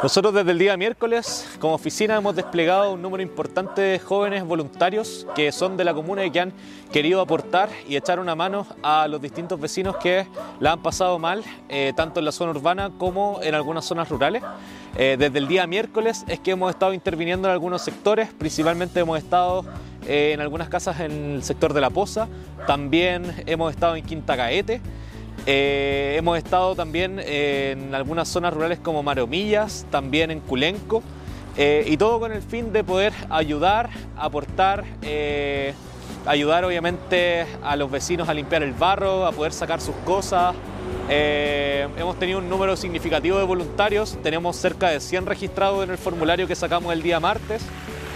Nosotros desde el día miércoles, como oficina, hemos desplegado un número importante de jóvenes voluntarios que son de la comuna y que han querido aportar y echar una mano a los distintos vecinos que la han pasado mal, eh, tanto en la zona urbana como en algunas zonas rurales. Eh, desde el día miércoles es que hemos estado interviniendo en algunos sectores, principalmente hemos estado eh, en algunas casas en el sector de La Poza, también hemos estado en Quinta Caete. Eh, hemos estado también en algunas zonas rurales como Maromillas, también en Culenco, eh, y todo con el fin de poder ayudar, aportar, eh, ayudar obviamente a los vecinos a limpiar el barro, a poder sacar sus cosas. hemos tenido un número significativo de voluntarios, tenemos cerca de 100 registrados en el formulario que sacamos el día martes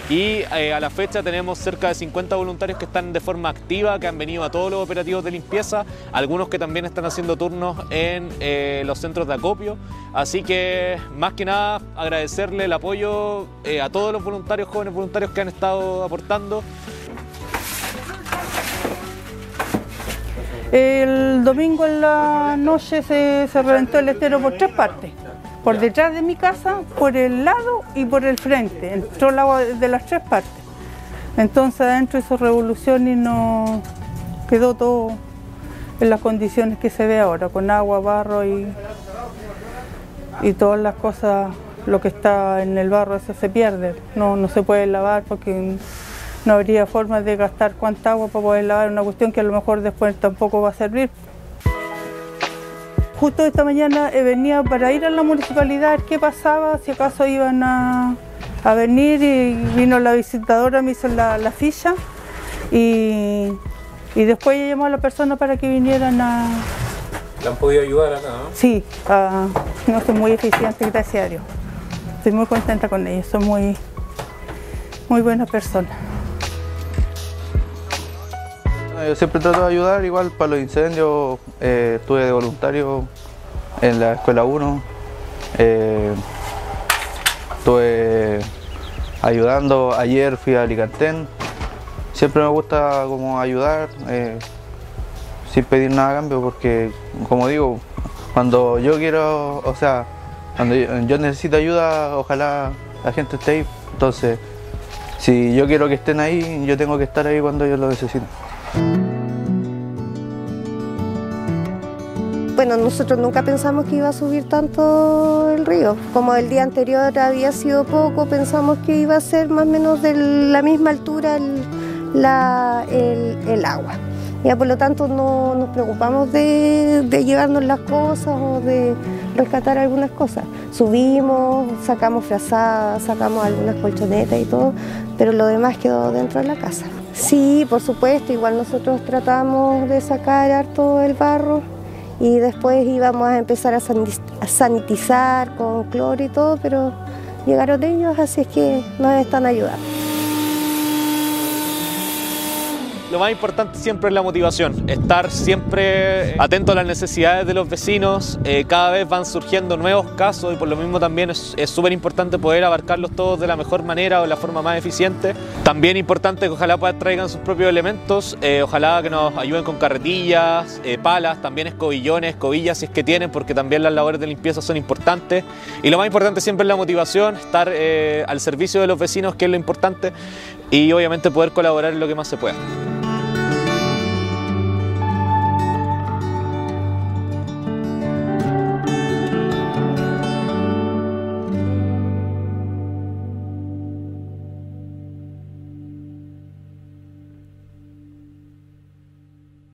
y eh, a la fecha tenemos cerca de 50 voluntarios que están de forma activa, que han venido a todos los operativos de limpieza, algunos que también están haciendo turnos en eh, los centros de acopio. Así que más que nada agradecerle el apoyo eh, a todos los voluntarios, jóvenes voluntarios que han estado aportando. El domingo en la noche se, se reventó el estero por tres partes por detrás de mi casa, por el lado y por el frente. Entró el agua de las tres partes. Entonces adentro hizo revolución y no quedó todo en las condiciones que se ve ahora, con agua, barro y, y todas las cosas, lo que está en el barro, eso se pierde. No, no se puede lavar porque no habría forma de gastar cuánta agua para poder lavar una cuestión que a lo mejor después tampoco va a servir. Justo esta mañana eh, venía para ir a la municipalidad, qué pasaba, si acaso iban a, venir y vino la visitadora, me hizo la, ficha y, después llamó a la persona para que vinieran a... ¿Le han podido ayudar acá? ¿no? Sí, no soy muy eficiente, gracias a Dios. Estoy muy contenta con ellos, son muy, muy buenas personas. Yo siempre trato de ayudar, igual para los incendios, eh, estuve de voluntario en la escuela 1, eh, estuve ayudando, ayer fui a Alicantén, siempre me gusta como ayudar, eh, sin pedir nada a cambio, porque como digo, cuando yo quiero, o sea, cuando yo necesito ayuda, ojalá la gente esté ahí, entonces si yo quiero que estén ahí, yo tengo que estar ahí cuando ellos lo necesiten. Bueno, nosotros nunca pensamos que iba a subir tanto el río. Como el día anterior había sido poco, pensamos que iba a ser más o menos de la misma altura el, agua. Ya por lo tanto no nos preocupamos de, llevarnos las cosas o de rescatar algunas cosas. Subimos, sacamos frazadas, sacamos algunas colchonetas y todo, pero lo demás quedó dentro de la casa. Sí, por supuesto, igual nosotros tratamos de sacar todo el barro y después íbamos a empezar a sanitizar con cloro y todo, pero llegaron ellos, así es que nos están ayudando. Lo más importante siempre es la motivación, estar siempre atento a las necesidades de los vecinos. Eh, cada vez van surgiendo nuevos casos y por lo mismo también es súper importante poder abarcarlos todos de la mejor manera o de la forma más eficiente. También importante que ojalá traigan sus propios elementos, eh, ojalá que nos ayuden con carretillas, eh, palas, también escobillones, escobillas si es que tienen, porque también las labores de limpieza son importantes. Y lo más importante siempre es la motivación, estar al servicio de los vecinos, que es lo importante, y obviamente poder colaborar en lo que más se pueda.